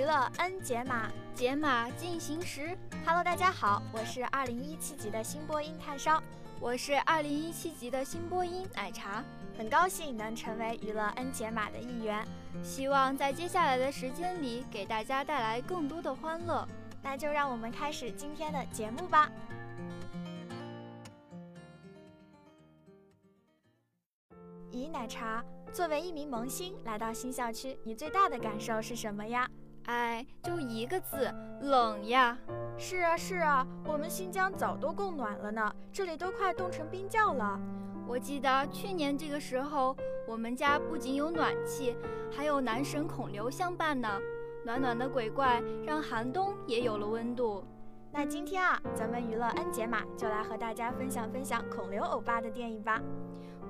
娱乐 N 解码，解码进行时。Hello，大家好，我是二零一七级的新播音炭烧，我是二零一七级的新播音奶茶，很高兴能成为娱乐 N 解码的一员，希望在接下来的时间里给大家带来更多的欢乐。那就让我们开始今天的节目吧。咦，奶茶，作为一名萌新来到新校区，你最大的感受是什么呀？哎，就一个字，冷呀！是啊是啊，我们新疆早都供暖了呢，这里都快冻成冰窖了。我记得去年这个时候，我们家不仅有暖气，还有男神孔刘相伴呢。暖暖的鬼怪让寒冬也有了温度。那今天啊，咱们娱乐安解码就来和大家分享分享孔刘欧巴的电影吧。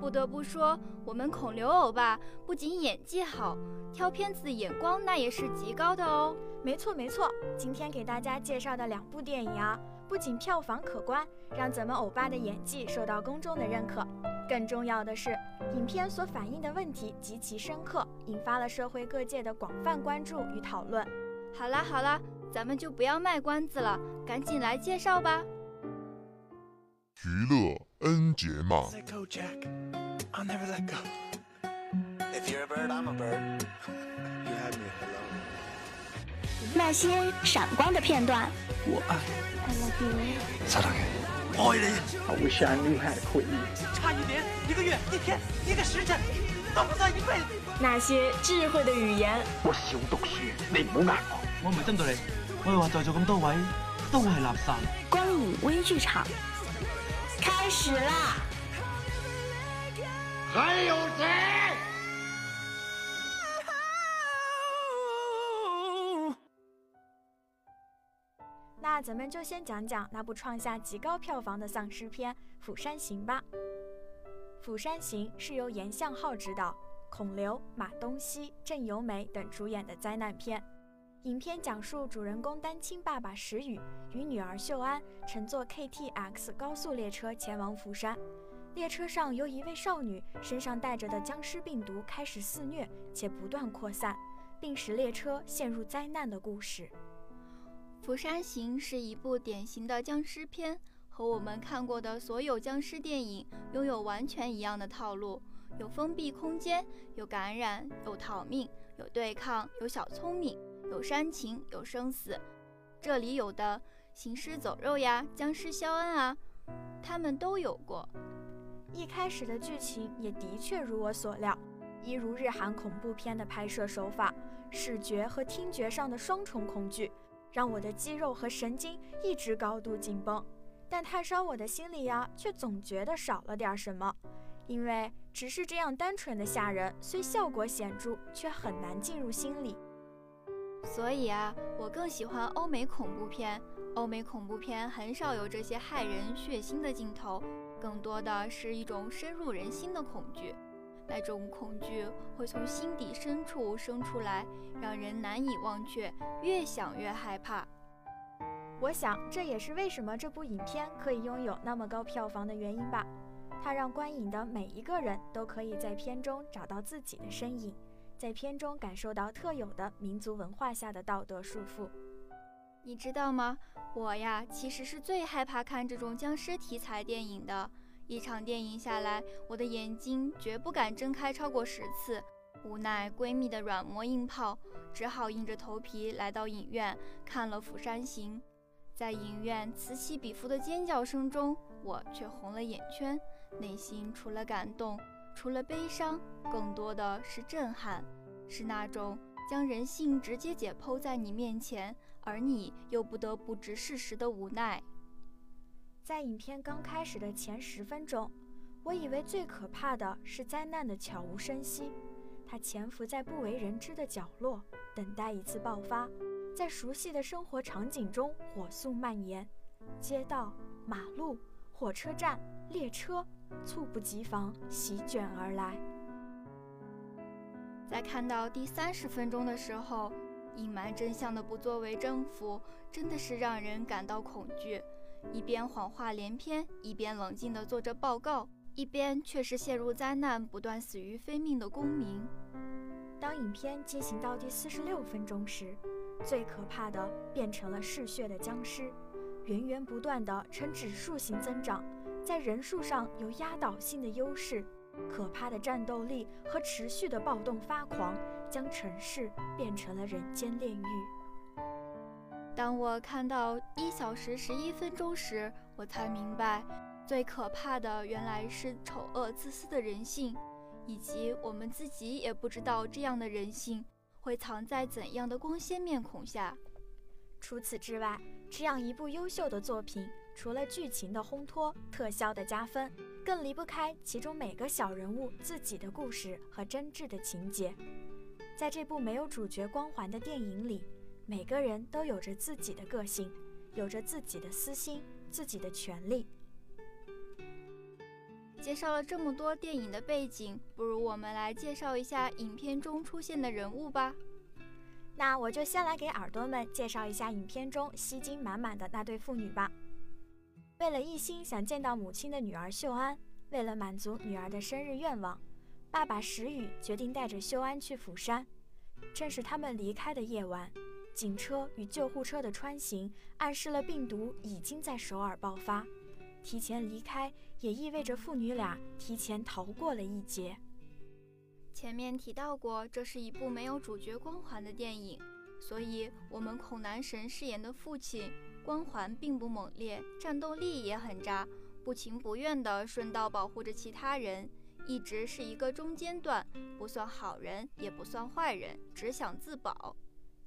不得不说，我们孔刘欧巴不仅演技好，挑片子的眼光那也是极高的哦。没错没错，今天给大家介绍的两部电影啊，不仅票房可观，让咱们欧巴的演技受到公众的认可，更重要的是，影片所反映的问题极其深刻，引发了社会各界的广泛关注与讨论。好啦好啦，咱们就不要卖关子了，赶紧来介绍吧。娱乐 N 节码。那些闪光的片段。我爱。你。I wish I knew how to quit you。差一年，一个月，一天，一个时辰，都不算一辈子？那些智慧的语言。我少讀書，你唔好呃我。我唔係針對你，我係話在座咁多位都係垃圾。光影微劇場。開始啦！还有谁？那咱们就先讲讲那部创下极高票房的丧尸片《釜山行》吧。《釜山行》是由严相浩执导，孔刘、马东锡、郑由美等主演的灾难片。影片讲述主人公单亲爸爸石宇与女儿秀安乘坐 KTX 高速列车前往釜山。列车上有一位少女身上带着的僵尸病毒开始肆虐且不断扩散，并使列车陷入灾难的故事。《釜山行》是一部典型的僵尸片，和我们看过的所有僵尸电影拥有完全一样的套路：有封闭空间，有感染，有逃命，有对抗，有小聪明。有煽情，有生死，这里有的行尸走肉呀，僵尸肖恩啊，他们都有过。一开始的剧情也的确如我所料，一如日韩恐怖片的拍摄手法，视觉和听觉上的双重恐惧，让我的肌肉和神经一直高度紧绷。但炭烧我的心里呀，却总觉得少了点什么，因为只是这样单纯的吓人，虽效果显著，却很难进入心里。所以啊，我更喜欢欧美恐怖片。欧美恐怖片很少有这些骇人血腥的镜头，更多的是一种深入人心的恐惧。那种恐惧会从心底深处生出来，让人难以忘却，越想越害怕。我想这也是为什么这部影片可以拥有那么高票房的原因吧。它让观影的每一个人都可以在片中找到自己的身影。在片中感受到特有的民族文化下的道德束缚，你知道吗？我呀，其实是最害怕看这种僵尸题材电影的。一场电影下来，我的眼睛绝不敢睁开超过十次。无奈闺蜜的软磨硬泡，只好硬着头皮来到影院看了《釜山行》。在影院此起彼伏的尖叫声中，我却红了眼圈，内心除了感动。除了悲伤，更多的是震撼，是那种将人性直接解剖在你面前，而你又不得不直视时的无奈。在影片刚开始的前十分钟，我以为最可怕的是灾难的悄无声息，它潜伏在不为人知的角落，等待一次爆发，在熟悉的生活场景中火速蔓延，街道、马路、火车站、列车，猝不及防席卷而来。在看到第三十分钟的时候，隐瞒真相的不作为政府真的是让人感到恐惧。一边谎话连篇，一边冷静地做着报告，一边却是陷入灾难、不断死于非命的公民。当影片进行到第四十六分钟时，最可怕的变成了嗜血的僵尸，源源不断地呈指数型增长，在人数上有压倒性的优势。可怕的战斗力和持续的暴动发狂，将城市变成了人间炼狱。当我看到一小时十一分钟时，我才明白，最可怕的原来是丑恶自私的人性，以及我们自己也不知道这样的人性会藏在怎样的光鲜面孔下。除此之外，这样一部优秀的作品，除了剧情的烘托、特效的加分。更离不开其中每个小人物自己的故事和真挚的情节。在这部没有主角光环的电影里，每个人都有着自己的个性，有着自己的私心、自己的权利。介绍了这么多电影的背景，不如我们来介绍一下影片中出现的人物吧。那我就先来给耳朵们介绍一下影片中吸睛满满的那对父女吧。为了一心想见到母亲的女儿秀安，为了满足女儿的生日愿望，爸爸石宇决定带着秀安去釜山。正是他们离开的夜晚，警车与救护车的穿行暗示了病毒已经在首尔爆发。提前离开也意味着父女俩提前逃过了一劫。前面提到过，这是一部没有主角光环的电影，所以我们孔男神饰演的父亲。光环并不猛烈，战斗力也很渣，不情不愿地顺道保护着其他人，一直是一个中间段，不算好人，也不算坏人，只想自保。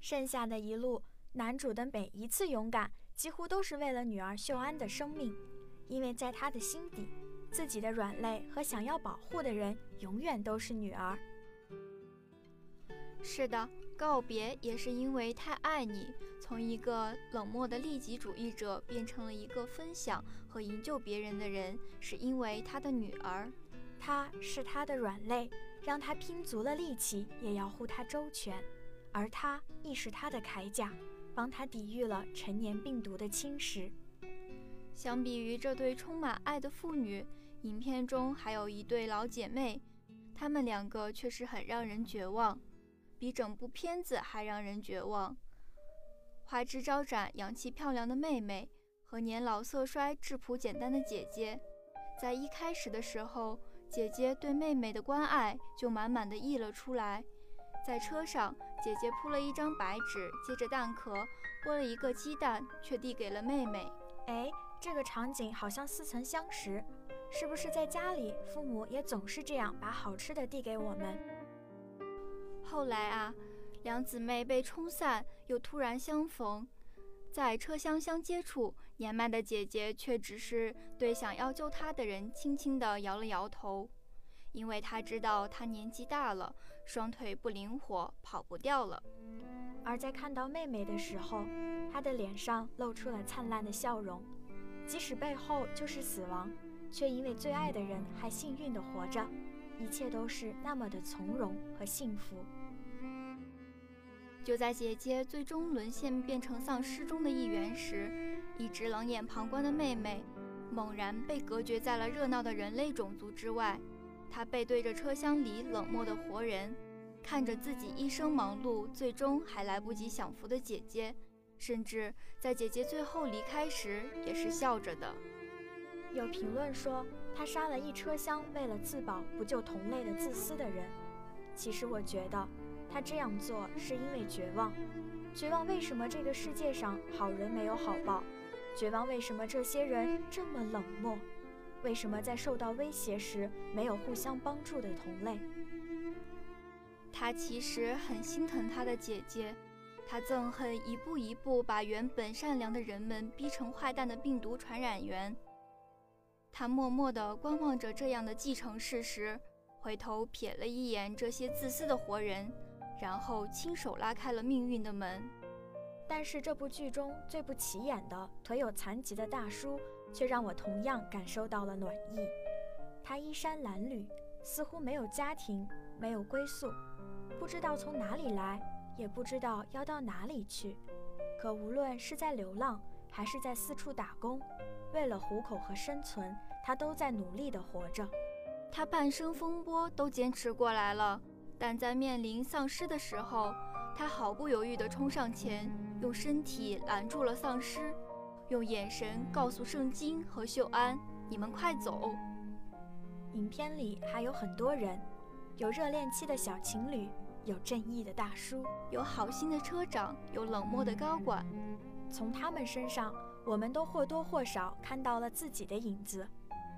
剩下的一路，男主的每一次勇敢，几乎都是为了女儿秀安的生命，因为在他的心底，自己的软肋和想要保护的人，永远都是女儿。是的。告别也是因为太爱你，从一个冷漠的利己主义者变成了一个分享和营救别人的人，是因为他的女儿，她是他的软肋，让他拼足了力气也要护她周全，而他亦是他的铠甲，帮他抵御了陈年病毒的侵蚀。相比于这对充满爱的父女，影片中还有一对老姐妹，她们两个却是很让人绝望。比整部片子还让人绝望。花枝招展、洋气漂亮的妹妹和年老色衰、质朴简单的姐姐，在一开始的时候，姐姐对妹妹的关爱就满满的溢了出来。在车上，姐姐铺了一张白纸，接着蛋壳剥了一个鸡蛋，却递给了妹妹。哎，这个场景好像似曾相识，是不是在家里，父母也总是这样把好吃的递给我们？后来啊，两姊妹被冲散，又突然相逢，在车厢相接触。年迈的姐姐却只是对想要救她的人轻轻地摇了摇头，因为她知道她年纪大了，双腿不灵活，跑不掉了。而在看到妹妹的时候，她的脸上露出了灿烂的笑容，即使背后就是死亡，却因为最爱的人还幸运地活着。一切都是那么的从容和幸福。就在姐姐最终沦陷变成丧尸中的一员时，一直冷眼旁观的妹妹，猛然被隔绝在了热闹的人类种族之外。她背对着车厢里冷漠的活人，看着自己一生忙碌，最终还来不及享福的姐姐，甚至在姐姐最后离开时，也是笑着的。有评论说。他杀了一车厢为了自保不救同类的自私的人。其实我觉得，他这样做是因为绝望。绝望为什么这个世界上好人没有好报？绝望为什么这些人这么冷漠？为什么在受到威胁时没有互相帮助的同类？他其实很心疼他的姐姐，他憎恨一步一步把原本善良的人们逼成坏蛋的病毒传染源。他默默地观望着这样的既成事实，回头瞥了一眼这些自私的活人，然后亲手拉开了命运的门。但是这部剧中最不起眼的腿有残疾的大叔，却让我同样感受到了暖意。他衣衫褴褛，似乎没有家庭，没有归宿，不知道从哪里来，也不知道要到哪里去。可无论是在流浪，还是在四处打工。为了糊口和生存，他都在努力地活着。他半生风波都坚持过来了，但在面临丧尸的时候，他毫不犹豫地冲上前，用身体拦住了丧尸，用眼神告诉圣经和秀安：“你们快走。”影片里还有很多人，有热恋期的小情侣，有正义的大叔，有好心的车长，有冷漠的高管。从他们身上。我们都或多或少看到了自己的影子，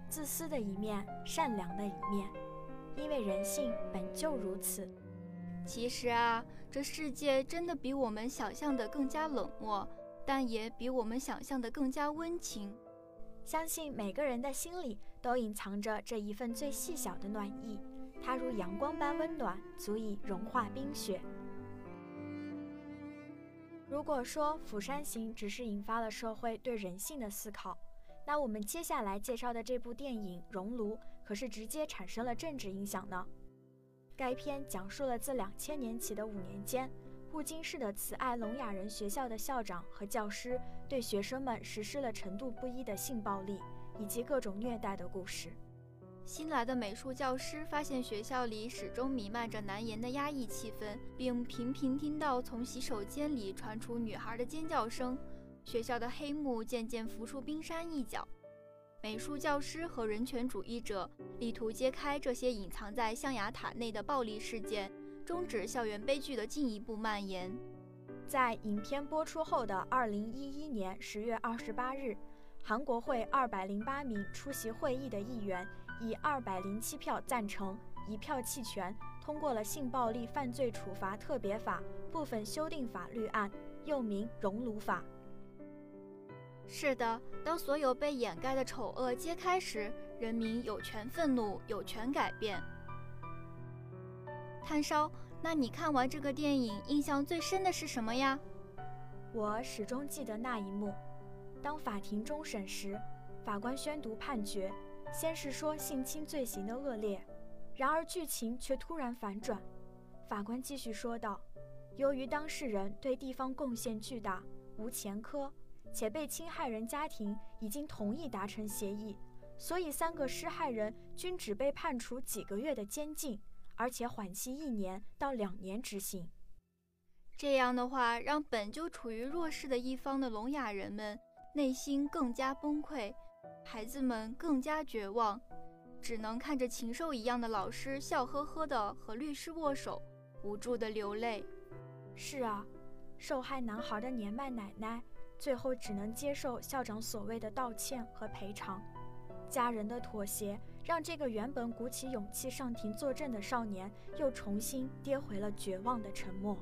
自私的一面，善良的一面，因为人性本就如此。其实啊，这世界真的比我们想象的更加冷漠，但也比我们想象的更加温情。相信每个人的心里都隐藏着这一份最细小的暖意，它如阳光般温暖，足以融化冰雪。如果说《釜山行》只是引发了社会对人性的思考，那我们接下来介绍的这部电影《熔炉》可是直接产生了政治影响呢。该片讲述了自两千年起的五年间，雾津市的慈爱聋哑人学校的校长和教师对学生们实施了程度不一的性暴力以及各种虐待的故事。新来的美术教师发现学校里始终弥漫着难言的压抑气氛，并频频听到从洗手间里传出女孩的尖叫声。学校的黑幕渐渐浮出冰山一角。美术教师和人权主义者力图揭开这些隐藏在象牙塔内的暴力事件，终止校园悲剧的进一步蔓延。在影片播出后的二零一一年十月二十八日，韩国会二百零八名出席会议的议员。以二百零七票赞成，一票弃权，通过了《性暴力犯罪处罚特别法》部分修订法律案，又名《熔炉法》。是的，当所有被掩盖的丑恶揭开时，人民有权愤怒，有权改变。炭烧，那你看完这个电影，印象最深的是什么呀？我始终记得那一幕，当法庭终审时，法官宣读判决。先是说性侵罪行的恶劣，然而剧情却突然反转。法官继续说道：“由于当事人对地方贡献巨大，无前科，且被侵害人家庭已经同意达成协议，所以三个施害人均只被判处几个月的监禁，而且缓期一年到两年执行。这样的话，让本就处于弱势的一方的聋哑人们内心更加崩溃。”孩子们更加绝望，只能看着禽兽一样的老师笑呵呵的和律师握手，无助的流泪。是啊，受害男孩的年迈奶奶最后只能接受校长所谓的道歉和赔偿。家人的妥协让这个原本鼓起勇气上庭作证的少年又重新跌回了绝望的沉默。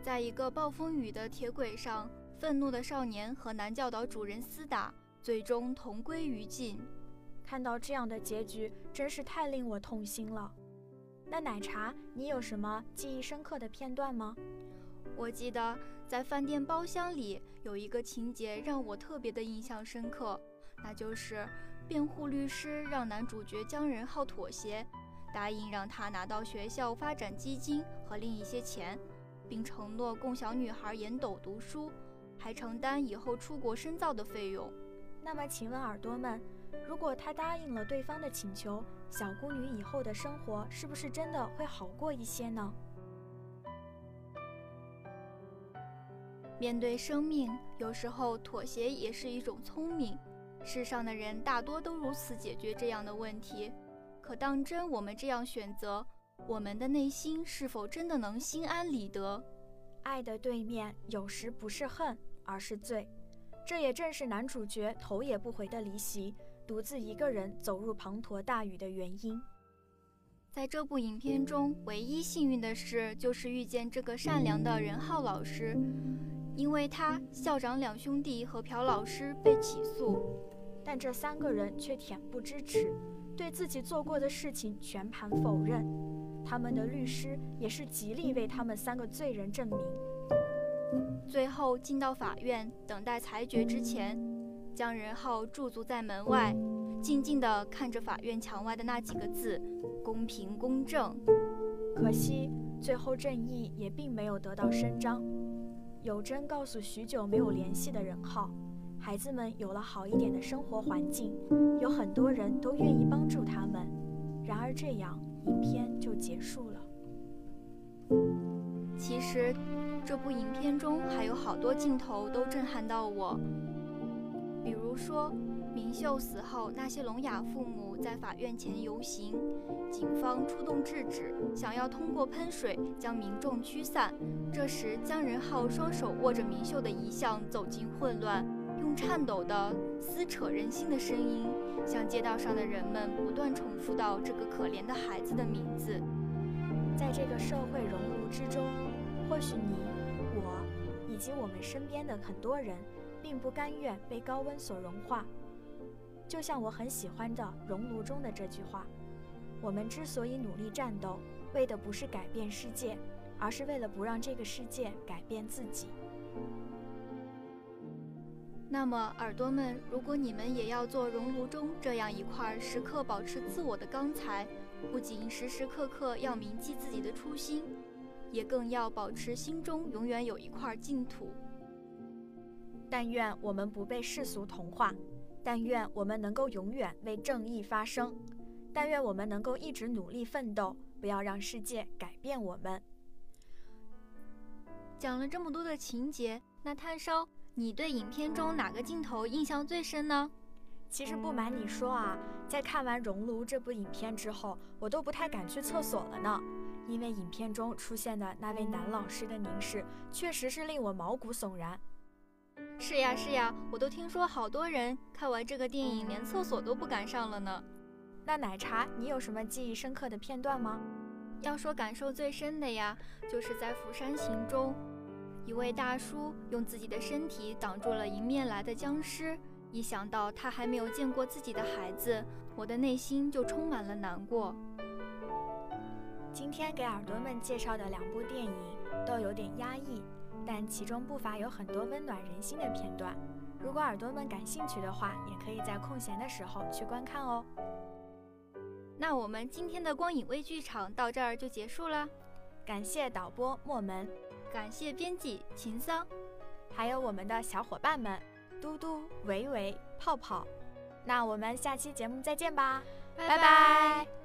在一个暴风雨的铁轨上，愤怒的少年和男教导主任厮打。最终同归于尽。看到这样的结局，真是太令我痛心了。那奶茶，你有什么记忆深刻的片段吗？我记得在饭店包厢里有一个情节让我特别的印象深刻，那就是辩护律师让男主角姜仁浩妥协，答应让他拿到学校发展基金和另一些钱，并承诺供小女孩严斗读书，还承担以后出国深造的费用。那么，请问耳朵们，如果他答应了对方的请求，小姑女以后的生活是不是真的会好过一些呢？面对生命，有时候妥协也是一种聪明。世上的人大多都如此解决这样的问题。可当真我们这样选择，我们的内心是否真的能心安理得？爱的对面有时不是恨，而是罪。这也正是男主角头也不回的离席，独自一个人走入滂沱大雨的原因。在这部影片中，唯一幸运的事就是遇见这个善良的任浩老师，因为他，校长两兄弟和朴老师被起诉。但这三个人却恬不知耻，对自己做过的事情全盘否认。他们的律师也是极力为他们三个罪人证明。最后进到法院等待裁决之前，将仁浩驻足在门外，静静地看着法院墙外的那几个字：“公平公正。”可惜，最后正义也并没有得到伸张。有真告诉许久没有联系的任浩，孩子们有了好一点的生活环境，有很多人都愿意帮助他们。然而，这样影片就结束了。其实，这部影片中还有好多镜头都震撼到我，比如说。明秀死后，那些聋哑父母在法院前游行，警方出动制止，想要通过喷水将民众驱散。这时，姜仁浩双手握着明秀的遗像走进混乱，用颤抖的、撕扯人心的声音，向街道上的人们不断重复到这个可怜的孩子的名字。在这个社会熔炉之中，或许你、以及我们身边的很多人，并不甘愿被高温所融化。就像我很喜欢的《熔炉》中的这句话：“我们之所以努力战斗，为的不是改变世界，而是为了不让这个世界改变自己。”那么，耳朵们，如果你们也要做熔炉中这样一块时刻保持自我的钢材，不仅时时刻刻要铭记自己的初心，也更要保持心中永远有一块净土。但愿我们不被世俗同化。但愿我们能够永远为正义发声，但愿我们能够一直努力奋斗，不要让世界改变我们。讲了这么多的情节，那炭烧，你对影片中哪个镜头印象最深呢？其实不瞒你说啊，在看完《熔炉》这部影片之后，我都不太敢去厕所了呢，因为影片中出现的那位男老师的凝视，确实是令我毛骨悚然。是呀是呀，我都听说好多人看完这个电影连厕所都不敢上了呢。那奶茶，你有什么记忆深刻的片段吗？要说感受最深的呀，就是在《釜山行》中，一位大叔用自己的身体挡住了迎面来的僵尸。一想到他还没有见过自己的孩子，我的内心就充满了难过。今天给耳朵们介绍的两部电影都有点压抑。但其中不乏有很多温暖人心的片段，如果耳朵们感兴趣的话，也可以在空闲的时候去观看哦。那我们今天的光影微剧场到这儿就结束了，感谢导播莫门，感谢编辑秦桑，还有我们的小伙伴们嘟嘟、维维、泡泡。那我们下期节目再见吧，拜拜。